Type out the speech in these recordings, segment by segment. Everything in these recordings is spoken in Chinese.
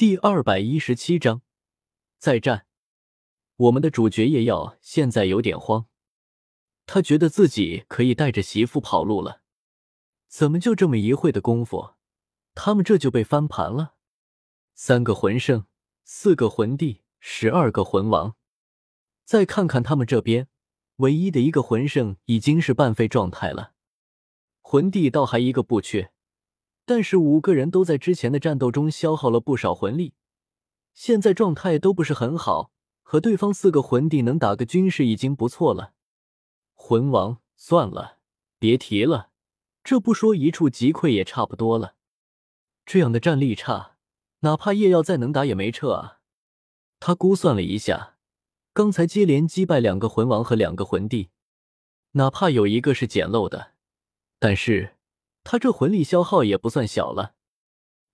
第二百一十七章再战。我们的主角叶耀现在有点慌，他觉得自己可以带着媳妇跑路了。怎么就这么一会的功夫，他们这就被翻盘了？三个魂圣，四个魂帝，十二个魂王。再看看他们这边，唯一的一个魂圣已经是半废状态了，魂帝倒还一个不缺。但是五个人都在之前的战斗中消耗了不少魂力，现在状态都不是很好，和对方四个魂帝能打个均势已经不错了。魂王算了，别提了，这不说一触即溃也差不多了。这样的战力差，哪怕叶耀再能打也没撤啊。他估算了一下，刚才接连击败两个魂王和两个魂帝，哪怕有一个是捡漏的，但是。他这魂力消耗也不算小了，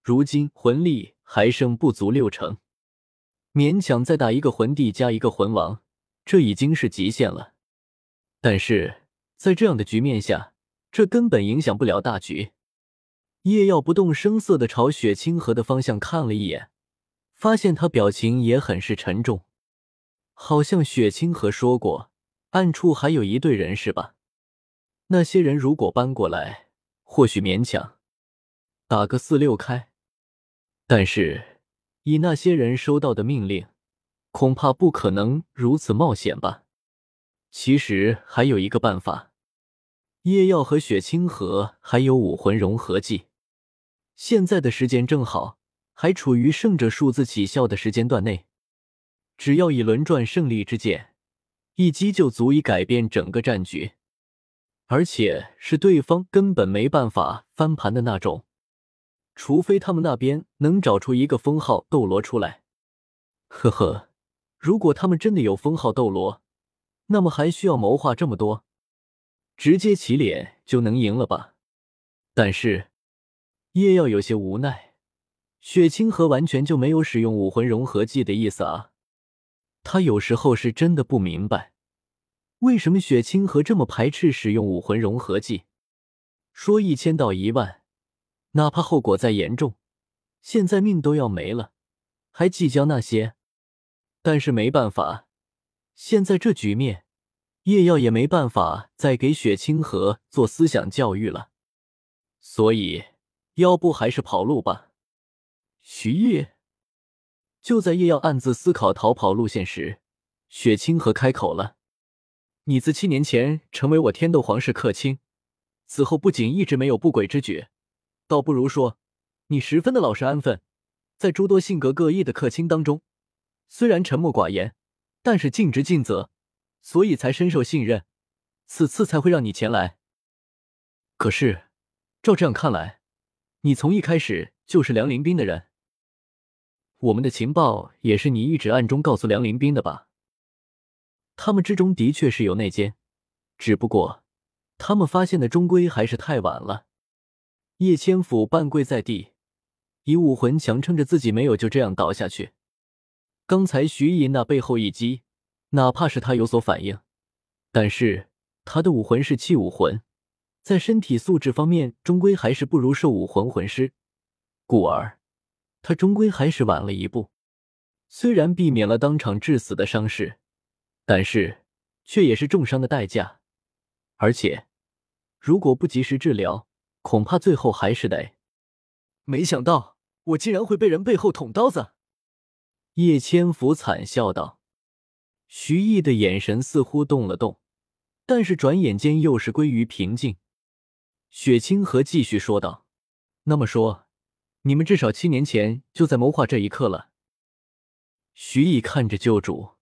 如今魂力还剩不足六成，勉强再打一个魂帝加一个魂王，这已经是极限了。但是在这样的局面下，这根本影响不了大局。叶耀不动声色的朝雪清河的方向看了一眼，发现他表情也很是沉重，好像雪清河说过，暗处还有一队人是吧？那些人如果搬过来。或许勉强打个四六开，但是以那些人收到的命令，恐怕不可能如此冒险吧。其实还有一个办法，叶耀和雪清河还有武魂融合技，现在的时间正好，还处于胜者数字起效的时间段内，只要以轮转胜利之剑一击，就足以改变整个战局。而且是对方根本没办法翻盘的那种，除非他们那边能找出一个封号斗罗出来。呵呵，如果他们真的有封号斗罗，那么还需要谋划这么多？直接起脸就能赢了吧？但是叶耀有些无奈，雪清河完全就没有使用武魂融合技的意思啊！他有时候是真的不明白。为什么雪清河这么排斥使用武魂融合技？说一千道一万，哪怕后果再严重，现在命都要没了，还计较那些？但是没办法，现在这局面，叶耀也没办法再给雪清河做思想教育了。所以，要不还是跑路吧？徐烨。就在叶耀暗自思考逃跑路线时，雪清河开口了。你自七年前成为我天斗皇室客卿，此后不仅一直没有不轨之举，倒不如说你十分的老实安分。在诸多性格各异的客卿当中，虽然沉默寡言，但是尽职尽责，所以才深受信任，此次才会让你前来。可是，照这样看来，你从一开始就是梁林斌的人，我们的情报也是你一直暗中告诉梁林斌的吧？他们之中的确是有内奸，只不过他们发现的终归还是太晚了。叶千府半跪在地，以武魂强撑着自己没有就这样倒下去。刚才徐毅那背后一击，哪怕是他有所反应，但是他的武魂是气武魂，在身体素质方面终归还是不如兽武魂魂师，故而他终归还是晚了一步。虽然避免了当场致死的伤势。但是，却也是重伤的代价，而且，如果不及时治疗，恐怕最后还是得……没想到我竟然会被人背后捅刀子！叶千福惨笑道。徐毅的眼神似乎动了动，但是转眼间又是归于平静。雪清河继续说道：“那么说，你们至少七年前就在谋划这一刻了？”徐毅看着旧主。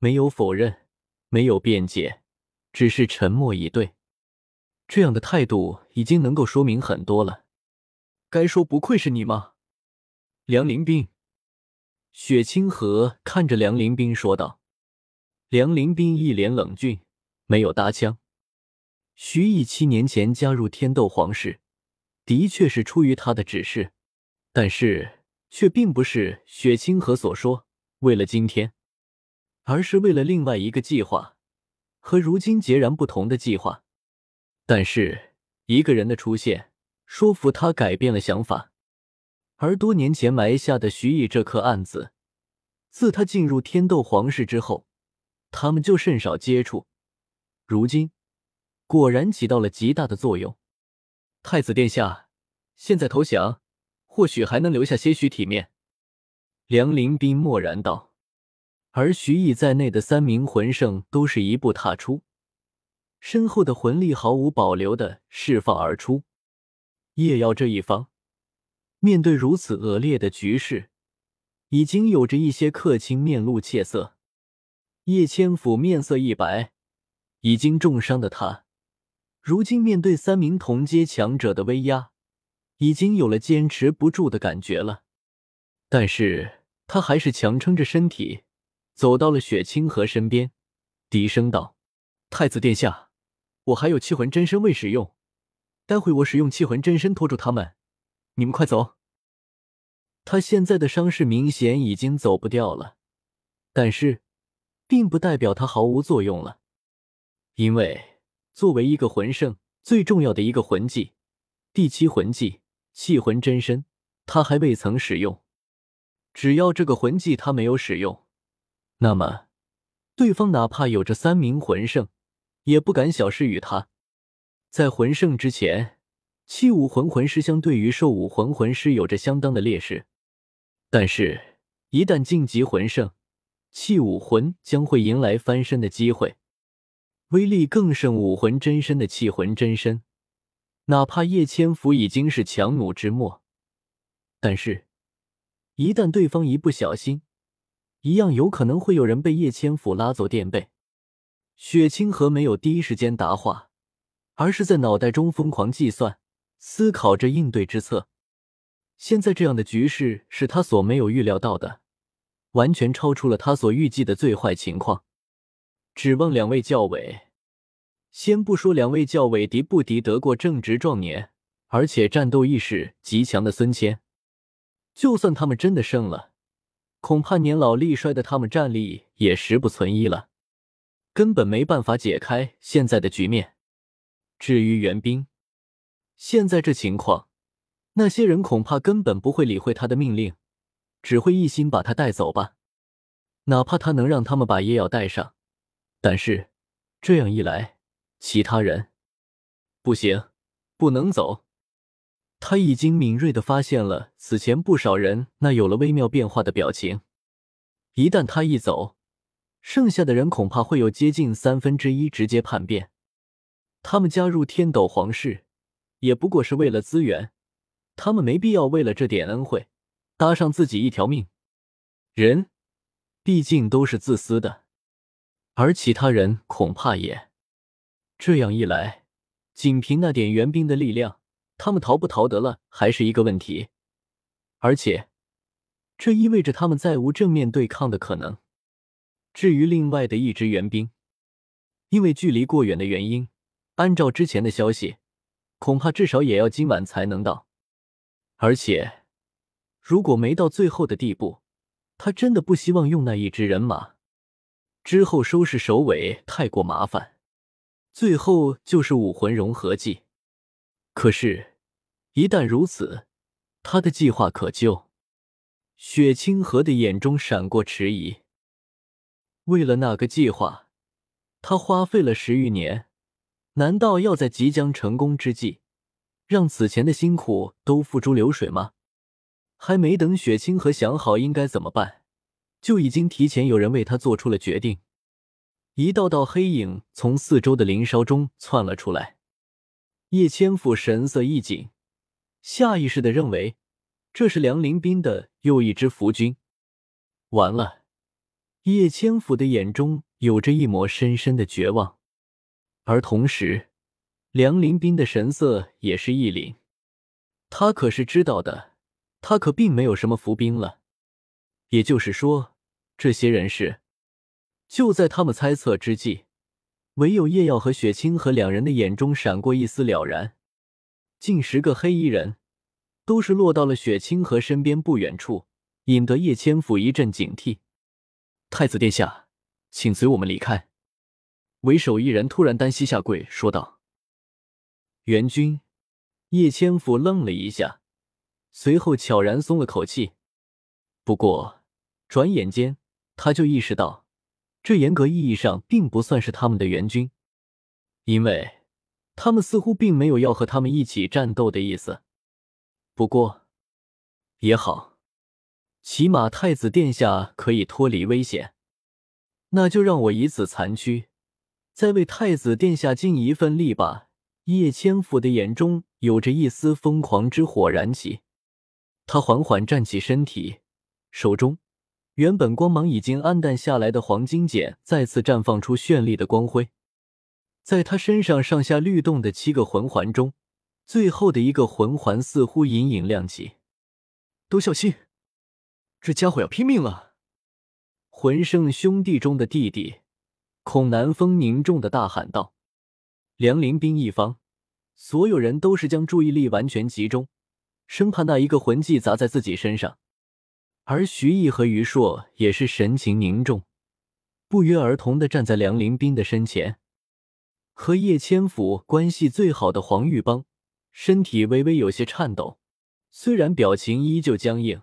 没有否认，没有辩解，只是沉默以对。这样的态度已经能够说明很多了。该说不愧是你吗，梁林斌？雪清河看着梁林斌说道。梁林斌一脸冷峻，没有搭腔。徐毅七年前加入天斗皇室，的确是出于他的指示，但是却并不是雪清河所说为了今天。而是为了另外一个计划，和如今截然不同的计划。但是一个人的出现，说服他改变了想法。而多年前埋下的徐毅这颗案子，自他进入天斗皇室之后，他们就甚少接触。如今，果然起到了极大的作用。太子殿下，现在投降，或许还能留下些许体面。梁林斌默然道。而徐毅在内的三名魂圣都是一步踏出，身后的魂力毫无保留的释放而出。叶耀这一方，面对如此恶劣的局势，已经有着一些客卿面露怯色。叶千府面色一白。已经重伤的他，如今面对三名同阶强者的威压，已经有了坚持不住的感觉了。但是他还是强撑着身体，走到了雪清河身边，低声道：“太子殿下，我还有气魂真身未使用，待会我使用气魂真身拖住他们，你们快走。”他现在的伤势明显已经走不掉了，但是并不代表他毫无作用了。因为作为一个魂圣，最重要的一个魂技——第七魂技气魂真身，他还未曾使用。只要这个魂技他没有使用，那么对方哪怕有着三名魂圣，也不敢小视于他。在魂圣之前，器武魂魂师相对于兽武魂魂师有着相当的劣势，但是，一旦晋级魂圣，器武魂将会迎来翻身的机会。威力更胜武魂真身的气魂真身，哪怕叶千福已经是强弩之末，但是，一旦对方一不小心，一样有可能会有人被叶千福拉走垫背。雪清河没有第一时间答话，而是在脑袋中疯狂计算，思考着应对之策。现在这样的局势是他所没有预料到的，完全超出了他所预计的最坏情况。指望两位教委，先不说两位教委敌不敌得过正值壮年而且战斗意识极强的孙谦，就算他们真的胜了，恐怕年老力衰的他们战力也十不存一了，根本没办法解开现在的局面。至于援兵，现在这情况，那些人恐怕根本不会理会他的命令，只会一心把他带走吧。哪怕他能让他们把叶瑶带上。但是，这样一来，其他人不行，不能走。他已经敏锐的发现了此前不少人那有了微妙变化的表情。一旦他一走，剩下的人恐怕会有接近三分之一直接叛变。他们加入天斗皇室，也不过是为了资源，他们没必要为了这点恩惠，搭上自己一条命。人，毕竟都是自私的。而其他人恐怕也这样一来，仅凭那点援兵的力量，他们逃不逃得了还是一个问题。而且，这意味着他们再无正面对抗的可能。至于另外的一支援兵，因为距离过远的原因，按照之前的消息，恐怕至少也要今晚才能到。而且，如果没到最后的地步，他真的不希望用那一支人马。之后收拾首尾太过麻烦，最后就是武魂融合技。可是，一旦如此，他的计划可就……雪清河的眼中闪过迟疑。为了那个计划，他花费了十余年，难道要在即将成功之际，让此前的辛苦都付诸流水吗？还没等雪清河想好应该怎么办。就已经提前有人为他做出了决定，一道道黑影从四周的林梢中窜了出来。叶千府神色一紧，下意识的认为这是梁林斌的又一支伏军。完了！叶千府的眼中有着一抹深深的绝望，而同时，梁林斌的神色也是一凛。他可是知道的，他可并没有什么伏兵了。也就是说，这些人是就在他们猜测之际，唯有叶耀和雪清河两人的眼中闪过一丝了然。近十个黑衣人都是落到了雪清河身边不远处，引得叶千府一阵警惕。太子殿下，请随我们离开。为首一人突然单膝下跪说道：“援军。”叶千府愣了一下，随后悄然松了口气。不过，转眼间他就意识到，这严格意义上并不算是他们的援军，因为他们似乎并没有要和他们一起战斗的意思。不过，也好，起码太子殿下可以脱离危险。那就让我以此残躯，再为太子殿下尽一份力吧。叶千府的眼中有着一丝疯狂之火燃起，他缓缓站起身体。手中原本光芒已经暗淡下来的黄金剑再次绽放出绚丽的光辉，在他身上上下律动的七个魂环中，最后的一个魂环似乎隐隐亮起。都小心，这家伙要拼命了！魂圣兄弟中的弟弟孔南风凝重的大喊道：“梁林兵一方，所有人都是将注意力完全集中，生怕那一个魂技砸在自己身上。”而徐毅和于硕也是神情凝重，不约而同的站在梁林斌的身前。和叶千府关系最好的黄玉邦，身体微微有些颤抖，虽然表情依旧僵硬，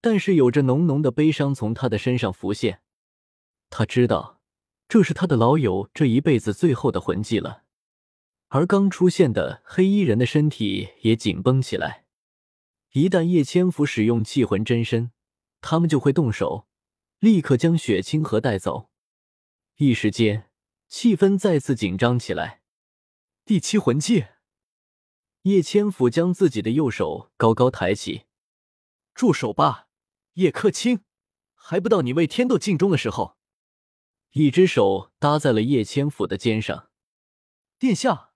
但是有着浓浓的悲伤从他的身上浮现。他知道，这是他的老友这一辈子最后的魂技了。而刚出现的黑衣人的身体也紧绷起来，一旦叶千府使用气魂真身。他们就会动手，立刻将雪清河带走。一时间，气氛再次紧张起来。第七魂技，叶千府将自己的右手高高抬起。住手吧，叶克清！还不到你为天斗尽忠的时候。一只手搭在了叶千府的肩上。殿下，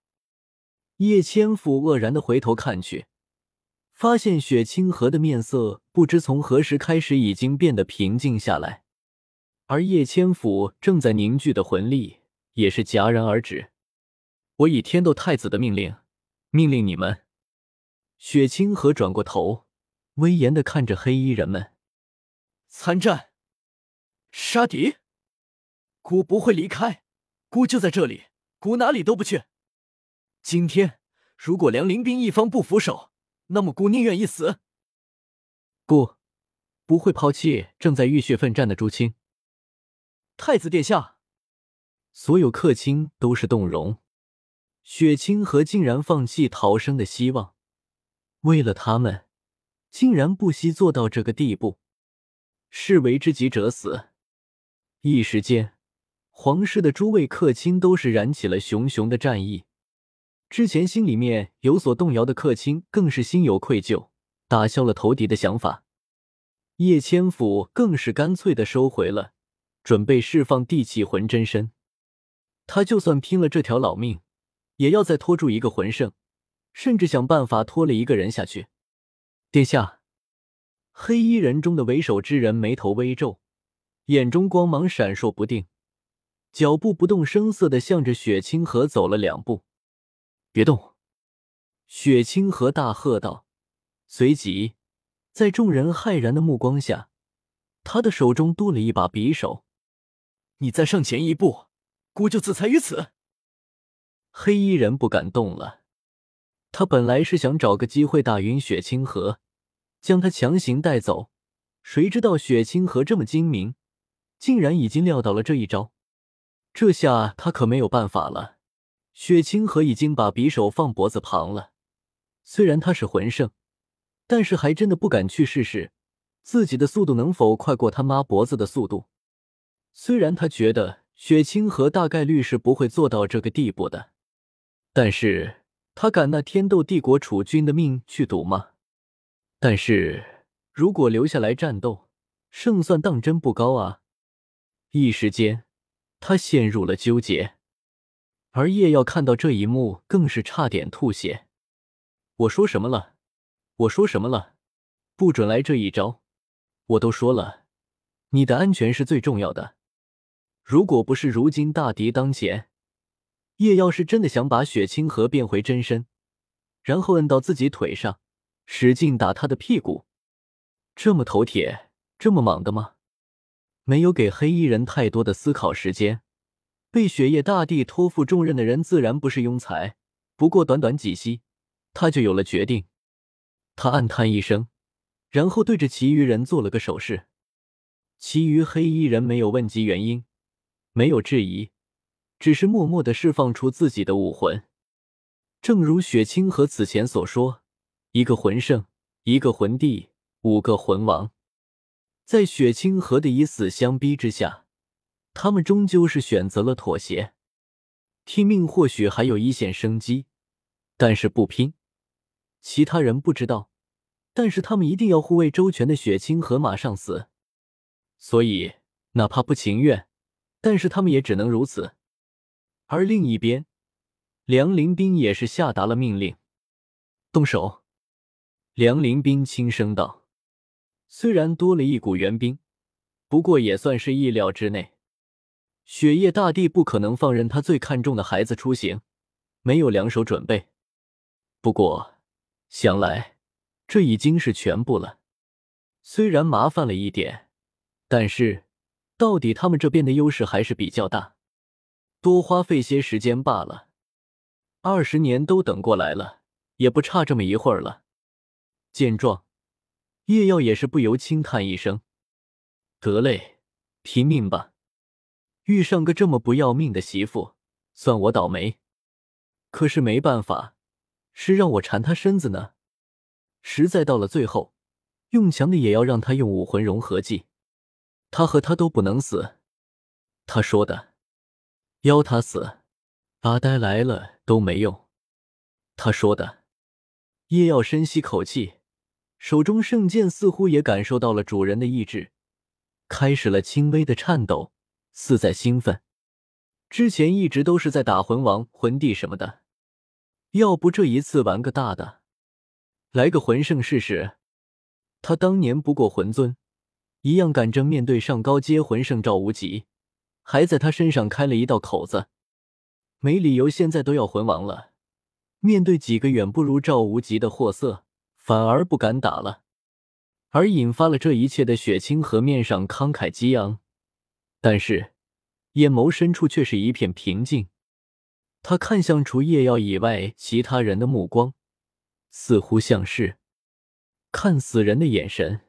叶千府愕然的回头看去。发现雪清河的面色不知从何时开始已经变得平静下来，而叶千府正在凝聚的魂力也是戛然而止。我以天斗太子的命令，命令你们。雪清河转过头，威严的看着黑衣人们：“参战，杀敌！姑不会离开，姑就在这里，姑哪里都不去。今天如果梁林兵一方不服手。”那么，姑宁愿一死，不，不会抛弃正在浴血奋战的朱青。太子殿下，所有客卿都是动容。雪清河竟然放弃逃生的希望，为了他们，竟然不惜做到这个地步。士为知己者死。一时间，皇室的诸位客卿都是燃起了熊熊的战意。之前心里面有所动摇的客卿更是心有愧疚，打消了投敌的想法。叶千府更是干脆的收回了，准备释放地气魂真身。他就算拼了这条老命，也要再拖住一个魂圣，甚至想办法拖了一个人下去。殿下，黑衣人中的为首之人眉头微皱，眼中光芒闪烁不定，脚步不动声色的向着雪清河走了两步。别动！雪清河大喝道。随即，在众人骇然的目光下，他的手中多了一把匕首。你再上前一步，姑就自裁于此。黑衣人不敢动了。他本来是想找个机会打晕雪清河，将他强行带走。谁知道雪清河这么精明，竟然已经料到了这一招。这下他可没有办法了。雪清河已经把匕首放脖子旁了，虽然他是魂圣，但是还真的不敢去试试自己的速度能否快过他妈脖子的速度。虽然他觉得雪清河大概率是不会做到这个地步的，但是他敢拿天斗帝国储君的命去赌吗？但是如果留下来战斗，胜算当真不高啊！一时间，他陷入了纠结。而叶耀看到这一幕，更是差点吐血。我说什么了？我说什么了？不准来这一招！我都说了，你的安全是最重要的。如果不是如今大敌当前，叶耀是真的想把雪清河变回真身，然后摁到自己腿上，使劲打他的屁股。这么头铁，这么莽的吗？没有给黑衣人太多的思考时间。被雪夜大帝托付重任的人自然不是庸才，不过短短几息，他就有了决定。他暗叹一声，然后对着其余人做了个手势。其余黑衣人没有问及原因，没有质疑，只是默默的释放出自己的武魂。正如雪清河此前所说，一个魂圣，一个魂帝，五个魂王。在雪清河的以死相逼之下，他们终究是选择了妥协。拼命或许还有一线生机，但是不拼，其他人不知道，但是他们一定要护卫周全的雪清河马上死。所以，哪怕不情愿，但是他们也只能如此。而另一边，梁林斌也是下达了命令：“动手。”梁林斌轻声道。虽然多了一股援兵，不过也算是意料之内。雪夜大帝不可能放任他最看重的孩子出行，没有两手准备。不过想来，这已经是全部了。虽然麻烦了一点，但是到底他们这边的优势还是比较大，多花费些时间罢了。二十年都等过来了，也不差这么一会儿了。见状。叶耀也是不由轻叹一声：“得嘞，拼命吧！遇上个这么不要命的媳妇，算我倒霉。可是没办法，是让我缠他身子呢。实在到了最后，用强的也要让他用武魂融合技，他和他都不能死。他说的，邀他死，阿呆来了都没用。他说的，叶耀深吸口气。”手中圣剑似乎也感受到了主人的意志，开始了轻微的颤抖，似在兴奋。之前一直都是在打魂王、魂帝什么的，要不这一次玩个大的，来个魂圣试试。他当年不过魂尊，一样敢正面对上高阶魂圣赵无极，还在他身上开了一道口子，没理由现在都要魂王了，面对几个远不如赵无极的货色。反而不敢打了，而引发了这一切的雪清河面上慷慨激昂，但是眼眸深处却是一片平静。他看向除夜耀以外其他人的目光，似乎像是看死人的眼神。